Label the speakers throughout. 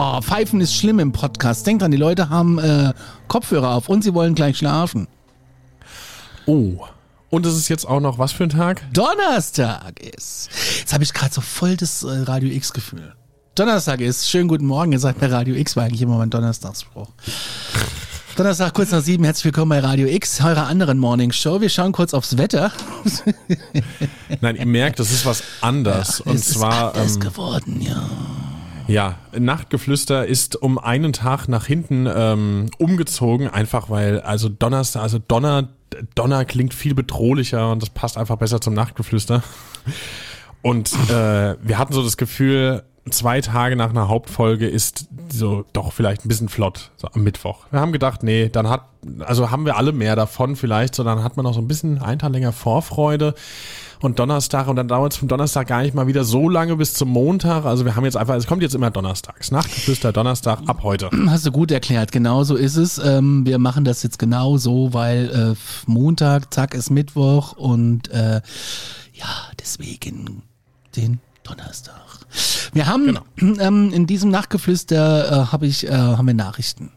Speaker 1: Oh, Pfeifen ist schlimm im Podcast. Denkt dran, die Leute haben äh, Kopfhörer auf und sie wollen gleich schlafen.
Speaker 2: Oh. Und es ist jetzt auch noch was für ein Tag?
Speaker 1: Donnerstag ist. Jetzt habe ich gerade so voll das äh, Radio X-Gefühl. Donnerstag ist. Schönen guten Morgen. Ihr seid bei Radio X, war eigentlich immer mein Donnerstagsspruch. Donnerstag kurz nach sieben. Herzlich willkommen bei Radio X, eurer anderen Morning Show. Wir schauen kurz aufs Wetter.
Speaker 2: Nein, ihr merkt, das ist was anders.
Speaker 1: Ja,
Speaker 2: und
Speaker 1: es
Speaker 2: zwar.
Speaker 1: ist anders
Speaker 2: ähm,
Speaker 1: geworden, ja.
Speaker 2: Ja, Nachtgeflüster ist um einen Tag nach hinten ähm, umgezogen, einfach weil, also Donnerstag, also Donner, Donner klingt viel bedrohlicher und das passt einfach besser zum Nachtgeflüster. Und äh, wir hatten so das Gefühl, zwei Tage nach einer Hauptfolge ist so doch vielleicht ein bisschen flott, so am Mittwoch. Wir haben gedacht, nee, dann hat, also haben wir alle mehr davon vielleicht, so dann hat man noch so ein bisschen einen Tag länger Vorfreude und Donnerstag und dann dauert es vom Donnerstag gar nicht mal wieder so lange bis zum Montag. Also wir haben jetzt einfach, es kommt jetzt immer donnerstags. Nachtgeflüster Donnerstag ab heute.
Speaker 1: Hast du gut erklärt, genau so ist es. Ähm, wir machen das jetzt genau so, weil äh, Montag, zack, ist Mittwoch und äh, ja, deswegen den Donnerstag. Wir haben ähm, in diesem Nachtgeflüster äh, habe ich äh, haben wir Nachrichten.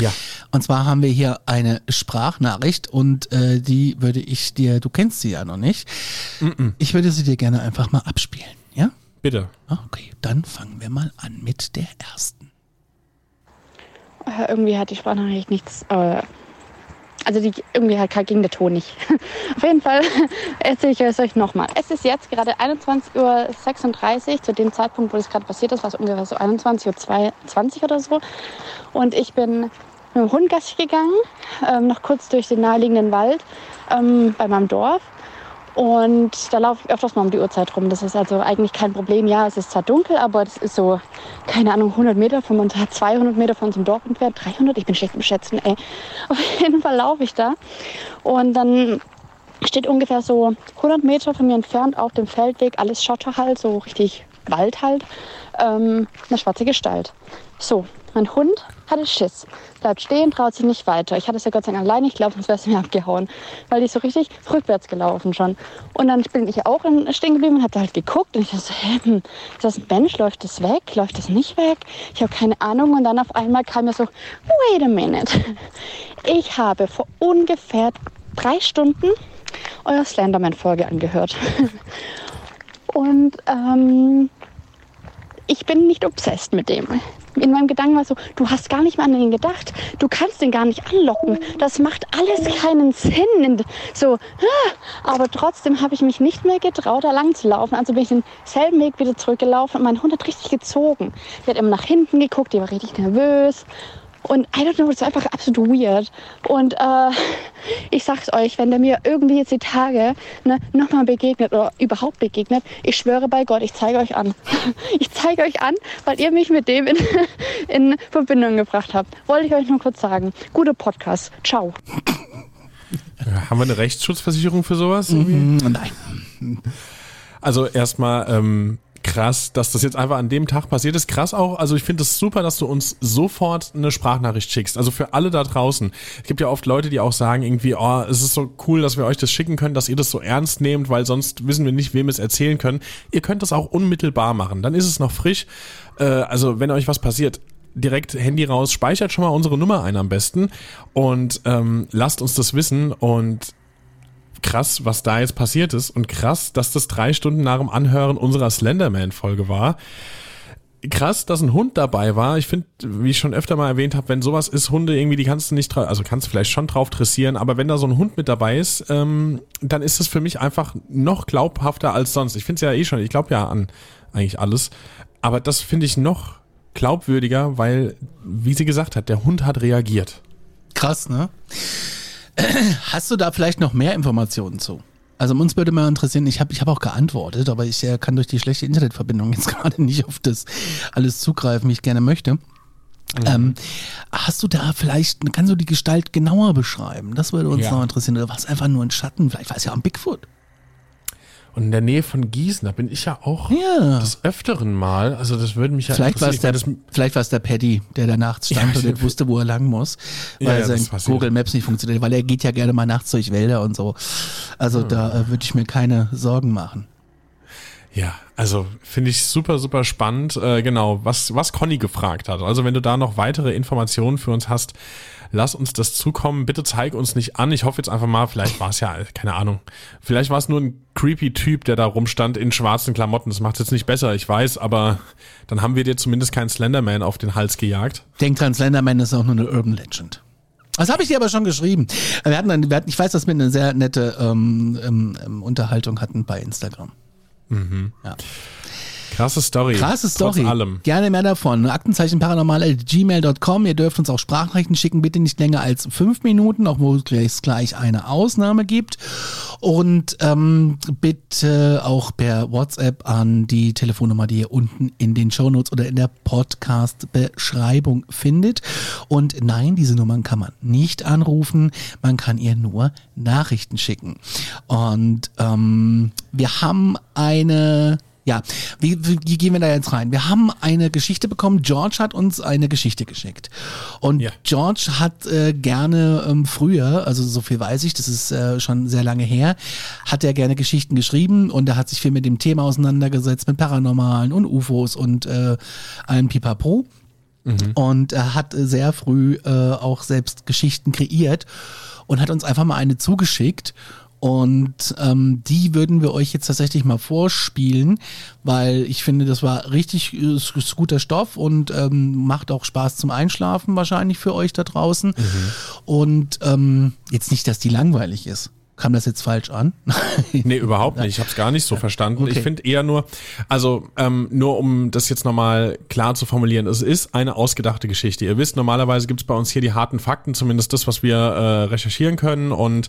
Speaker 2: Ja.
Speaker 1: Und zwar haben wir hier eine Sprachnachricht und äh, die würde ich dir, du kennst sie ja noch nicht. Ich würde sie dir gerne einfach mal abspielen, ja?
Speaker 2: Bitte.
Speaker 1: Okay, dann fangen wir mal an mit der ersten.
Speaker 3: Äh, Irgendwie hat die Sprachnachricht nichts. Äh, also die, irgendwie hat ging der Ton nicht. Auf jeden Fall erzähle ich es euch nochmal. Es ist jetzt gerade 21.36 Uhr. Zu dem Zeitpunkt, wo das gerade passiert ist, war es ungefähr so 21.20 Uhr oder so. Und ich bin mit dem Hund Gassi gegangen, ähm, noch kurz durch den naheliegenden Wald ähm, bei meinem Dorf. Und da laufe ich öfters mal um die Uhrzeit rum. Das ist also eigentlich kein Problem. Ja, es ist zwar dunkel, aber das ist so, keine Ahnung, 100 Meter von uns, 200 Meter von unserem Dorf entfernt, 300, ich bin schlecht im Schätzen, ey. Auf jeden Fall laufe ich da. Und dann steht ungefähr so 100 Meter von mir entfernt auf dem Feldweg, alles Schotter halt, so richtig Wald halt, ähm, eine schwarze Gestalt. So, mein Hund hatte Schiss, bleibt stehen, traut sich nicht weiter. Ich hatte es ja Gott sei Dank alleine, ich glaube, sonst wäre es mir abgehauen, weil ist so richtig rückwärts gelaufen schon. Und dann bin ich auch stehen geblieben und habe halt geguckt und ich dachte, hä, hm, ist das ein Mensch, läuft das weg, läuft das nicht weg? Ich habe keine Ahnung und dann auf einmal kam mir so, wait a minute. Ich habe vor ungefähr drei Stunden eure Slenderman-Folge angehört. Und ähm, ich bin nicht obsessed mit dem. In meinem Gedanken war so, du hast gar nicht mal an ihn gedacht. Du kannst ihn gar nicht anlocken. Das macht alles keinen Sinn. So, ah, aber trotzdem habe ich mich nicht mehr getraut, da lang zu laufen. Also bin ich denselben Weg wieder zurückgelaufen und mein Hund hat richtig gezogen. Die hat immer nach hinten geguckt, die war richtig nervös. Und I don't know, das ist einfach absolut weird. Und äh, ich sag's euch, wenn der mir irgendwie jetzt die Tage ne, nochmal begegnet oder überhaupt begegnet, ich schwöre bei Gott, ich zeige euch an. Ich zeige euch an, weil ihr mich mit dem in, in Verbindung gebracht habt. Wollte ich euch nur kurz sagen. Guter Podcast. Ciao.
Speaker 2: Haben wir eine Rechtsschutzversicherung für sowas?
Speaker 1: Mm, Nein.
Speaker 2: Also erstmal ähm, krass, dass das jetzt einfach an dem Tag passiert ist. Krass auch, also ich finde es das super, dass du uns sofort eine Sprachnachricht schickst. Also für alle da draußen. Es gibt ja oft Leute, die auch sagen irgendwie, oh, es ist so cool, dass wir euch das schicken können, dass ihr das so ernst nehmt, weil sonst wissen wir nicht, wem es erzählen können. Ihr könnt das auch unmittelbar machen. Dann ist es noch frisch. Äh, also wenn euch was passiert, direkt Handy raus, speichert schon mal unsere Nummer ein am besten und ähm, lasst uns das wissen und krass, was da jetzt passiert ist und krass, dass das drei Stunden nach dem Anhören unserer Slenderman-Folge war. krass, dass ein Hund dabei war. Ich finde, wie ich schon öfter mal erwähnt habe, wenn sowas ist, Hunde irgendwie, die kannst du nicht, drauf, also kannst du vielleicht schon drauf dressieren, aber wenn da so ein Hund mit dabei ist, ähm, dann ist es für mich einfach noch glaubhafter als sonst. Ich finde es ja eh schon, ich glaube ja an eigentlich alles, aber das finde ich noch glaubwürdiger, weil, wie sie gesagt hat, der Hund hat reagiert.
Speaker 1: Krass, ne? Hast du da vielleicht noch mehr Informationen zu? Also uns würde mal interessieren, ich habe ich hab auch geantwortet, aber ich äh, kann durch die schlechte Internetverbindung jetzt gerade nicht auf das alles zugreifen, wie ich gerne möchte. Ähm, hast du da vielleicht, kannst du die Gestalt genauer beschreiben? Das würde uns
Speaker 2: Ja.
Speaker 1: noch interessieren. Oder war es einfach nur ein Schatten? Vielleicht war es ja ein Bigfoot.
Speaker 2: Und in der Nähe von Gießen, da bin ich ja auch
Speaker 1: Ja.
Speaker 2: des Öfteren mal, also das würde mich ja
Speaker 1: Vielleicht war es der,
Speaker 2: meine,
Speaker 1: vielleicht war es der Paddy, der da nachts stand
Speaker 2: Ja,
Speaker 1: und nicht wusste, wo er lang muss, weil
Speaker 2: ja,
Speaker 1: sein
Speaker 2: das.
Speaker 1: Google Maps nicht funktioniert, weil er geht ja gerne mal nachts durch Wälder und so. Also
Speaker 2: Hm.
Speaker 1: da äh, würde ich mir keine Sorgen machen.
Speaker 2: Ja, also finde ich super, super spannend. Äh, genau, was, was Conny gefragt hat. Also wenn du da noch weitere Informationen für uns hast, lass uns das zukommen. Bitte zeig uns nicht an. Ich hoffe jetzt einfach mal, vielleicht war es ja, keine Ahnung, vielleicht war es nur ein creepy Typ, der da rumstand in schwarzen Klamotten. Das macht jetzt nicht besser, ich weiß, aber dann haben wir dir zumindest keinen Slenderman auf den Hals gejagt.
Speaker 1: Denk dran, Slenderman ist auch nur eine Urban Legend. Das habe ich dir aber schon geschrieben. Wir hatten, dann, wir hatten ich weiß, dass wir eine sehr nette ähm, ähm, ähm, Unterhaltung hatten bei Instagram. Ja.
Speaker 2: Krasse Story.
Speaker 1: Krasse Story.
Speaker 2: Trotz allem.
Speaker 1: Gerne mehr davon. Aktenzeichen-paranormal.gmail.com. Ihr dürft uns auch Sprachnachrichten schicken, bitte nicht länger als fünf Minuten, auch wo es gleich eine Ausnahme gibt. Und ähm, bitte auch per WhatsApp an die Telefonnummer, die ihr unten in den Shownotes oder in der Podcast-Beschreibung findet. Und nein, diese Nummern kann man nicht anrufen, man kann ihr nur Nachrichten schicken. Und ähm, wir haben eine ja, wie, wie gehen wir da jetzt rein? Wir haben eine Geschichte bekommen. George hat uns eine Geschichte geschickt. Und
Speaker 2: Ja.
Speaker 1: George hat äh, gerne ähm, früher, also so viel weiß ich, das ist äh, schon sehr lange her, hat er gerne Geschichten geschrieben und er hat sich viel mit dem Thema auseinandergesetzt, mit Paranormalen und UFOs und äh, allem Pipapo. Und er hat sehr früh äh, auch selbst Geschichten kreiert und hat uns einfach mal eine zugeschickt. Und ähm, die würden wir euch jetzt tatsächlich mal vorspielen, weil ich finde, das war richtig äh, guter Stoff und ähm, macht auch Spaß zum Einschlafen wahrscheinlich für euch da draußen. Und ähm, jetzt nicht, dass die langweilig ist. Kam das jetzt falsch an?
Speaker 2: Nee, überhaupt nicht. Ich habe es gar nicht so verstanden.
Speaker 1: Okay.
Speaker 2: Ich finde eher nur, also ähm, nur um das jetzt nochmal klar zu formulieren, es ist eine ausgedachte Geschichte. Ihr wisst, normalerweise gibt's bei uns hier die harten Fakten, zumindest das, was wir äh, recherchieren können und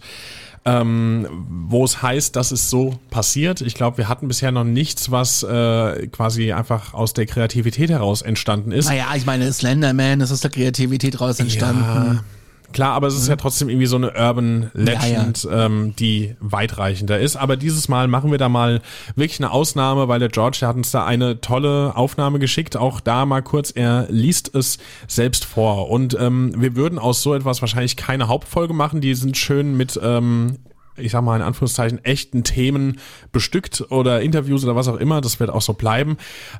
Speaker 2: ähm, wo es heißt, dass es so passiert. Ich glaube, wir hatten bisher noch nichts, was äh, quasi einfach aus der Kreativität heraus entstanden ist.
Speaker 1: naja, ich meine, Slenderman ist aus der Kreativität raus entstanden.
Speaker 2: Klar, aber es ist ja trotzdem irgendwie so eine Urban Legend,
Speaker 1: Mhm. Ja,
Speaker 2: Ähm, die weitreichender ist. Aber dieses Mal machen wir da mal wirklich eine Ausnahme, weil der George der hat uns da eine tolle Aufnahme geschickt. Auch da mal kurz, er liest es selbst vor. Und ähm, wir würden aus so etwas wahrscheinlich keine Hauptfolge machen. Die sind schön mit ähm, ich sag mal in Anführungszeichen, echten Themen bestückt oder Interviews oder was auch immer. Das wird auch so bleiben.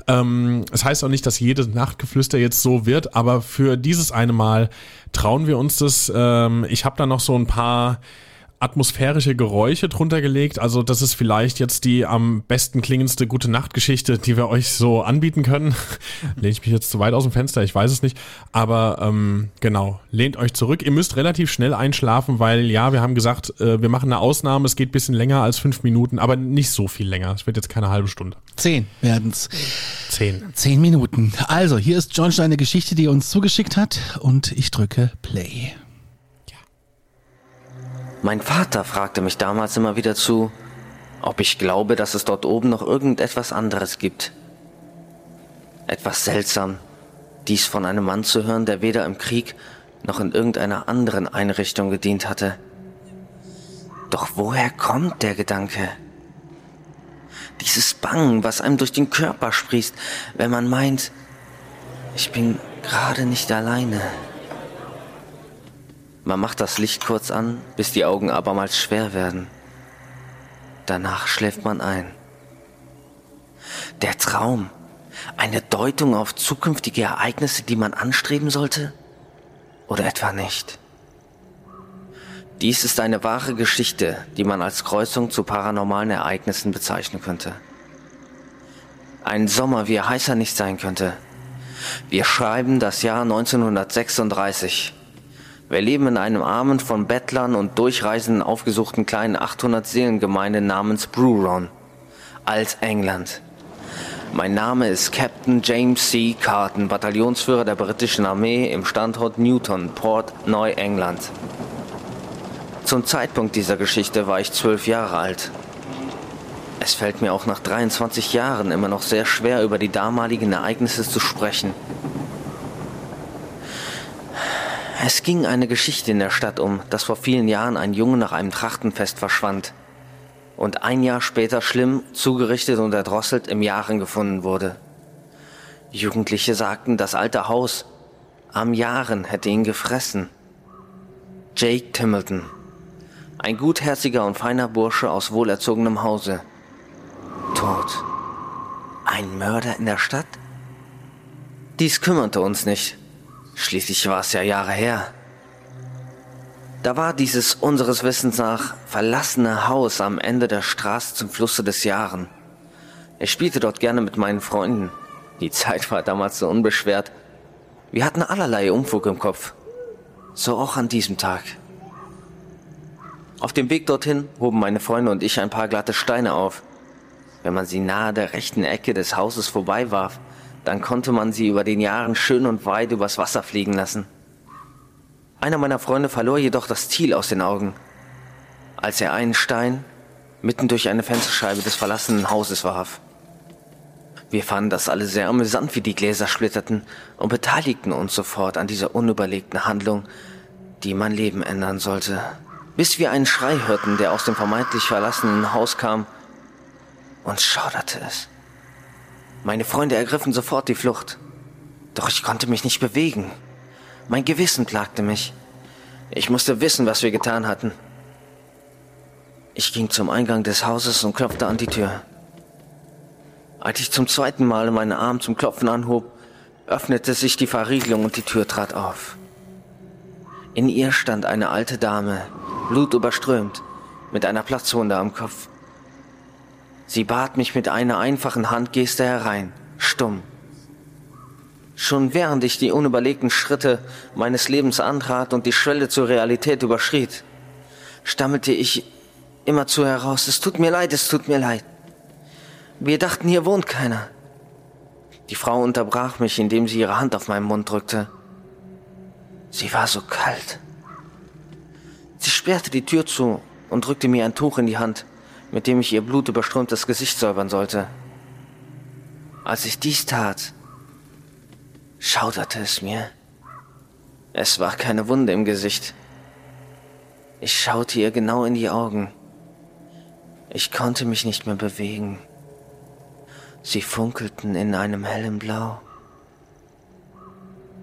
Speaker 2: Ähm, es heißt auch nicht, dass jedes Nachtgeflüster jetzt so wird, aber für dieses eine Mal trauen wir uns das. Ähm, ich habe da noch so ein paar atmosphärische Geräusche drunter gelegt. Also das ist vielleicht jetzt die am besten klingendste gute Nachtgeschichte, die wir euch so anbieten können. Lehne ich mich jetzt zu weit aus dem Fenster, ich weiß es nicht. Aber ähm, genau, lehnt euch zurück. Ihr müsst relativ schnell einschlafen, weil ja, wir haben gesagt, äh, wir machen eine Ausnahme. Es geht ein bisschen länger als fünf Minuten, aber nicht so viel länger. Es wird jetzt keine halbe Stunde.
Speaker 1: Zehn werden's.
Speaker 2: Zehn.
Speaker 1: Zehn Minuten. Also, hier ist John eine Geschichte, die er uns zugeschickt hat und ich drücke Play.
Speaker 4: Mein Vater fragte mich damals immer wieder zu, ob ich glaube, dass es dort oben noch irgendetwas anderes gibt. Etwas seltsam, dies von einem Mann zu hören, der weder im Krieg noch in irgendeiner anderen Einrichtung gedient hatte. Doch woher kommt der Gedanke? Dieses Bangen, was einem durch den Körper sprießt, wenn man meint, ich bin gerade nicht alleine. Man macht das Licht kurz an, bis die Augen abermals schwer werden. Danach schläft man ein. Der Traum. Eine Deutung auf zukünftige Ereignisse, die man anstreben sollte? Oder etwa nicht? Dies ist eine wahre Geschichte, die man als Kreuzung zu paranormalen Ereignissen bezeichnen könnte. Ein Sommer, wie er heißer nicht sein könnte, Wir schreiben das Jahr 1936. Wir leben in einem armen, von Bettlern und Durchreisenden aufgesuchten kleinen 800-Seelengemeinde namens Bruron, Alt-England. Mein Name ist Captain James C. Carton, Bataillonsführer der britischen Armee im Standort Newton, Port Neuengland. Zum Zeitpunkt dieser Geschichte war ich zwölf Jahre alt. Es fällt mir auch nach 23 Jahren immer noch sehr schwer, über die damaligen Ereignisse zu sprechen. Es ging eine Geschichte in der Stadt um, dass vor vielen Jahren ein Junge nach einem Trachtenfest verschwand und ein Jahr später schlimm zugerichtet und erdrosselt im Jahren gefunden wurde. Jugendliche sagten, das alte Haus am Jahren hätte ihn gefressen. Jake Timmleton, ein gutherziger und feiner Bursche aus wohlerzogenem Hause. Tot. Ein Mörder in der Stadt? Dies kümmerte uns nicht. Schließlich war es ja Jahre her. Da war dieses unseres Wissens nach verlassene Haus am Ende der Straße zum Flusse des Jahren. Ich spielte dort gerne mit meinen Freunden. Die Zeit war damals so unbeschwert. Wir hatten allerlei Umfug im Kopf. So auch an diesem Tag. Auf dem Weg dorthin hoben meine Freunde und ich ein paar glatte Steine auf. Wenn man sie nahe der rechten Ecke des Hauses vorbeiwarf, dann konnte man sie über den Jahren schön und weit übers Wasser fliegen lassen. Einer meiner Freunde verlor jedoch das Ziel aus den Augen, als er einen Stein mitten durch eine Fensterscheibe des verlassenen Hauses warf. Wir fanden das alle sehr amüsant, wie die Gläser splitterten und beteiligten uns sofort an dieser unüberlegten Handlung, die mein Leben ändern sollte. Bis wir einen Schrei hörten, der aus dem vermeintlich verlassenen Haus kam, und schauderte es. Meine Freunde ergriffen sofort die Flucht. Doch ich konnte mich nicht bewegen. Mein Gewissen plagte mich. Ich musste wissen, was wir getan hatten. Ich ging zum Eingang des Hauses und klopfte an die Tür. Als ich zum zweiten Mal meinen Arm zum Klopfen anhob, öffnete sich die Verriegelung und die Tür trat auf. In ihr stand eine alte Dame, blutüberströmt, mit einer Platzwunde am Kopf. Sie bat mich mit einer einfachen Handgeste herein, stumm. Schon während ich die unüberlegten Schritte meines Lebens antrat und die Schwelle zur Realität überschritt, stammelte ich immerzu heraus, es tut mir leid, es tut mir leid. Wir dachten, hier wohnt keiner. Die Frau unterbrach mich, indem sie ihre Hand auf meinen Mund drückte. Sie war so kalt. Sie sperrte die Tür zu und drückte mir ein Tuch in die Hand mit dem ich ihr blutüberströmtes Gesicht säubern sollte. Als ich dies tat, schauderte es mir. Es war keine Wunde im Gesicht. Ich schaute ihr genau in die Augen. Ich konnte mich nicht mehr bewegen. Sie funkelten in einem hellen Blau.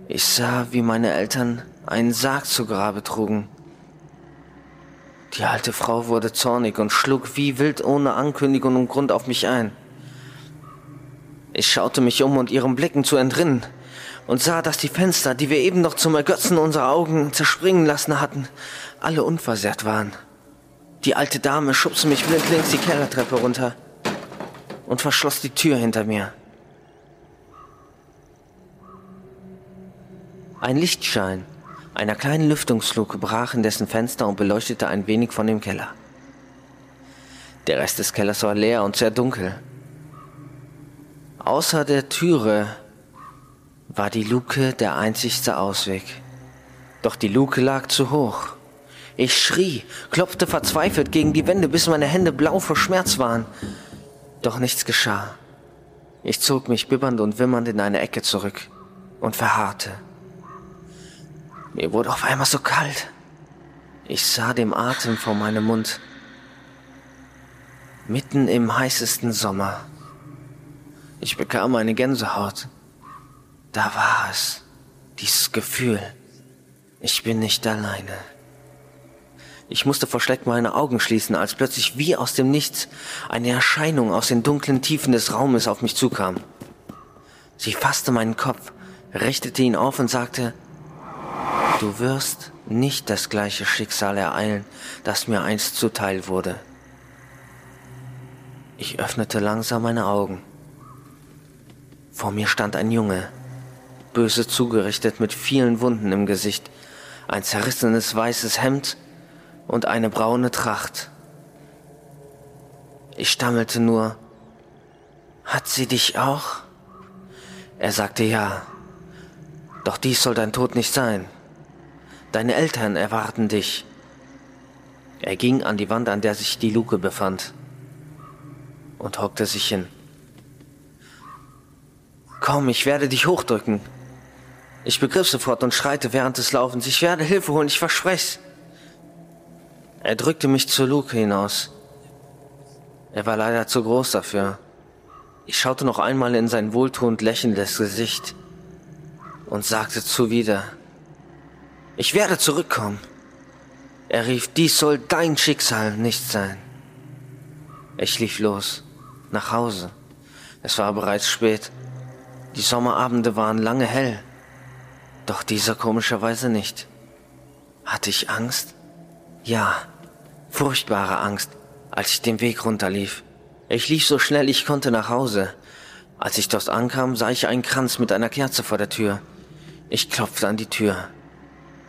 Speaker 4: Ich sah, wie meine Eltern einen Sarg zu Grabe trugen. Die alte Frau wurde zornig und schlug wie wild ohne Ankündigung und Grund auf mich ein. Ich schaute mich um, um ihren Blicken zu entrinnen, und sah, dass die Fenster, die wir eben noch zum Ergötzen unserer Augen zerspringen lassen hatten, alle unversehrt waren. Die alte Dame schubste mich blindlings die Kellertreppe runter und verschloss die Tür hinter mir. Ein Lichtschein einer kleinen Lüftungsluke brach in dessen Fenster und beleuchtete ein wenig von dem Keller. Der Rest des Kellers war leer und sehr dunkel. Außer der Türe war die Luke der einzigste Ausweg. Doch die Luke lag zu hoch. Ich schrie, klopfte verzweifelt gegen die Wände, bis meine Hände blau vor Schmerz waren. Doch nichts geschah. Ich zog mich bibbernd und wimmernd in eine Ecke zurück und verharrte. Mir wurde auf einmal so kalt. Ich sah dem Atem vor meinem Mund. Mitten im heißesten Sommer. Ich bekam eine Gänsehaut. Da war es. Dieses Gefühl. Ich bin nicht alleine. Ich musste vor Schreck meine Augen schließen, als plötzlich wie aus dem Nichts eine Erscheinung aus den dunklen Tiefen des Raumes auf mich zukam. Sie fasste meinen Kopf, richtete ihn auf und sagte, Du wirst nicht das gleiche Schicksal ereilen, das mir einst zuteil wurde. Ich öffnete langsam meine Augen. Vor mir stand ein Junge, böse zugerichtet mit vielen Wunden im Gesicht, ein zerrissenes weißes Hemd und eine braune Tracht. Ich stammelte nur, hat sie dich auch? Er sagte ja, doch dies soll dein Tod nicht sein. Deine Eltern erwarten dich. Er ging an die Wand, an der sich die Luke befand, und hockte sich hin. Komm, ich werde dich hochdrücken. Ich begriff sofort und schreite während des Laufens. Ich werde Hilfe holen, ich versprech's. Er drückte mich zur Luke hinaus. Er war leider zu groß dafür. Ich schaute noch einmal in sein wohltuend lächelndes Gesicht und sagte zuwider, ich werde zurückkommen. Er rief, dies soll dein Schicksal nicht sein. Ich lief los, nach Hause. Es war bereits spät. Die Sommerabende waren lange hell. Doch dieser komischerweise nicht. Hatte ich Angst? Ja, furchtbare Angst, als ich den Weg runterlief. Ich lief so schnell ich konnte nach Hause. Als ich dort ankam, sah ich einen Kranz mit einer Kerze vor der Tür. Ich klopfte an die Tür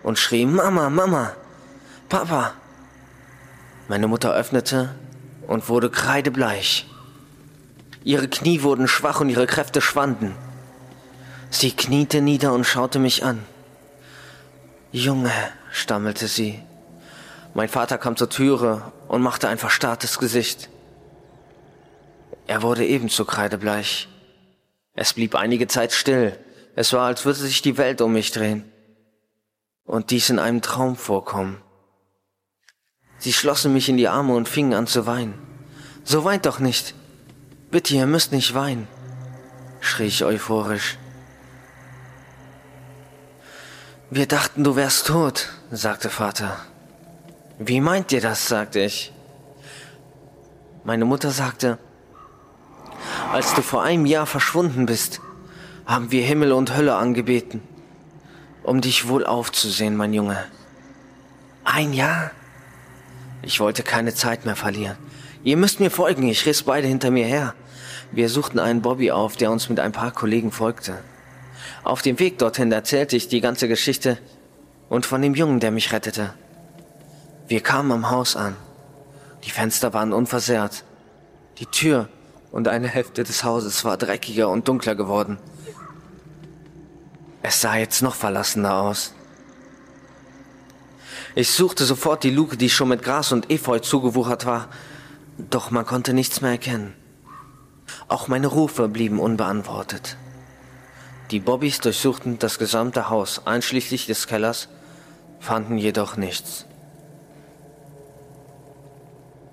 Speaker 4: und schrie Mama, Mama, Papa. Meine Mutter öffnete und wurde kreidebleich. Ihre Knie wurden schwach und ihre Kräfte schwanden. Sie kniete nieder und schaute mich an. Junge, stammelte sie. Mein Vater kam zur Türe und machte ein verstarrtes Gesicht. Er wurde ebenso kreidebleich. Es blieb einige Zeit still. Es war, als würde sich die Welt um mich drehen. Und dies in einem Traum vorkommen. Sie schlossen mich in die Arme und fingen an zu weinen. So weint doch nicht. Bitte, ihr müsst nicht weinen, schrie ich euphorisch. Wir dachten, du wärst tot, sagte Vater. Wie meint ihr das? sagte ich. Meine Mutter sagte, als du vor einem Jahr verschwunden bist, haben wir Himmel und Hölle angebeten, um dich wohl aufzusehen, mein Junge. Ein Jahr? Ich wollte keine Zeit mehr verlieren. Ihr müsst mir folgen, ich riss beide hinter mir her. Wir suchten einen Bobby auf, der uns mit ein paar Kollegen folgte. Auf dem Weg dorthin erzählte ich die ganze Geschichte und von dem Jungen, der mich rettete. Wir kamen am Haus an. Die Fenster waren unversehrt. Die Tür und eine Hälfte des Hauses war dreckiger und dunkler geworden. Es sah jetzt noch verlassener aus. Ich suchte sofort die Luke, die schon mit Gras und Efeu zugewuchert war, doch man konnte nichts mehr erkennen. Auch meine Rufe blieben unbeantwortet. Die Bobbys durchsuchten das gesamte Haus, einschließlich des Kellers, fanden jedoch nichts.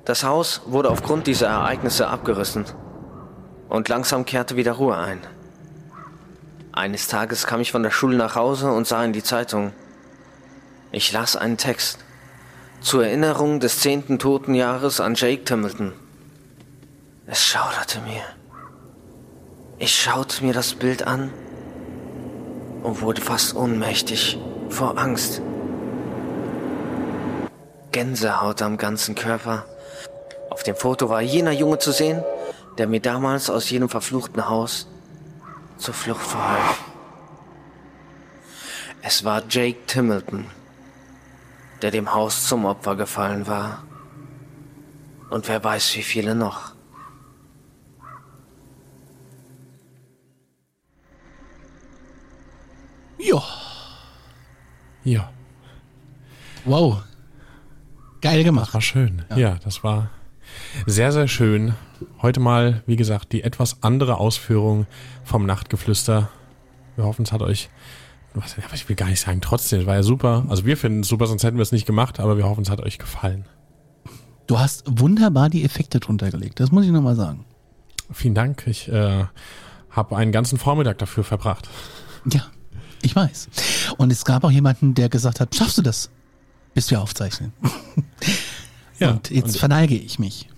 Speaker 4: Das Haus wurde aufgrund dieser Ereignisse abgerissen und langsam kehrte wieder Ruhe ein. Eines Tages kam ich von der Schule nach Hause und sah in die Zeitung. Ich las einen Text zur Erinnerung des zehnten Totenjahres an Jake Timilton. Es schauderte mir. Ich schaute mir das Bild an und wurde fast ohnmächtig vor Angst. Gänsehaut am ganzen Körper. Auf dem Foto war jener Junge zu sehen, der mir damals aus jenem verfluchten Haus zur Flucht verhalf. Es war Jake Timilton, der dem Haus zum Opfer gefallen war. Und wer weiß, wie viele noch.
Speaker 1: Ja.
Speaker 2: Ja,
Speaker 1: Wow. Geil gemacht.
Speaker 2: war schön. Ja. das war sehr, sehr schön. Heute mal, wie gesagt, die etwas andere Ausführung vom Nachtgeflüster. Wir hoffen, es hat euch, was, aber ich will gar nicht sagen, trotzdem, es war ja super. Also wir finden es super, sonst hätten wir es nicht gemacht, aber wir hoffen, es hat euch gefallen.
Speaker 1: Du hast wunderbar die Effekte drunter gelegt. Das muss ich nochmal sagen.
Speaker 2: Vielen Dank. Ich äh, habe einen ganzen Vormittag dafür verbracht.
Speaker 1: Ja, ich weiß. Und es gab auch jemanden, der gesagt hat, schaffst du das, bis wir aufzeichnen?
Speaker 2: Ja,
Speaker 1: und jetzt
Speaker 2: und-
Speaker 1: verneige ich mich.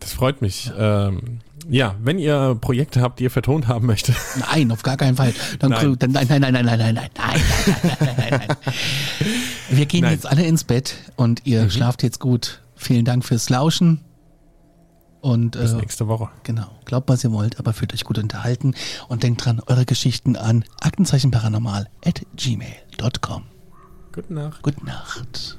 Speaker 2: Das freut mich. Ja. Ähm, ja, wenn ihr Projekte habt, die ihr vertont haben möchtet,
Speaker 1: Nein, auf gar keinen Fall. Dann,
Speaker 2: Nein.
Speaker 1: dann, nein, nein, nein, nein, nein, nein, nein, nein, nein, nein, nein, nein. Wir gehen
Speaker 2: Nein.
Speaker 1: jetzt alle ins Bett und ihr schlaft jetzt gut. Vielen Dank fürs Lauschen. Und
Speaker 2: Bis
Speaker 1: äh,
Speaker 2: nächste Woche.
Speaker 1: genau, glaubt was ihr wollt, aber fühlt euch gut unterhalten und denkt dran, eure Geschichten an aktenzeichenparanormal at gmail.com.
Speaker 2: Gute Nacht.
Speaker 1: Gute Nacht.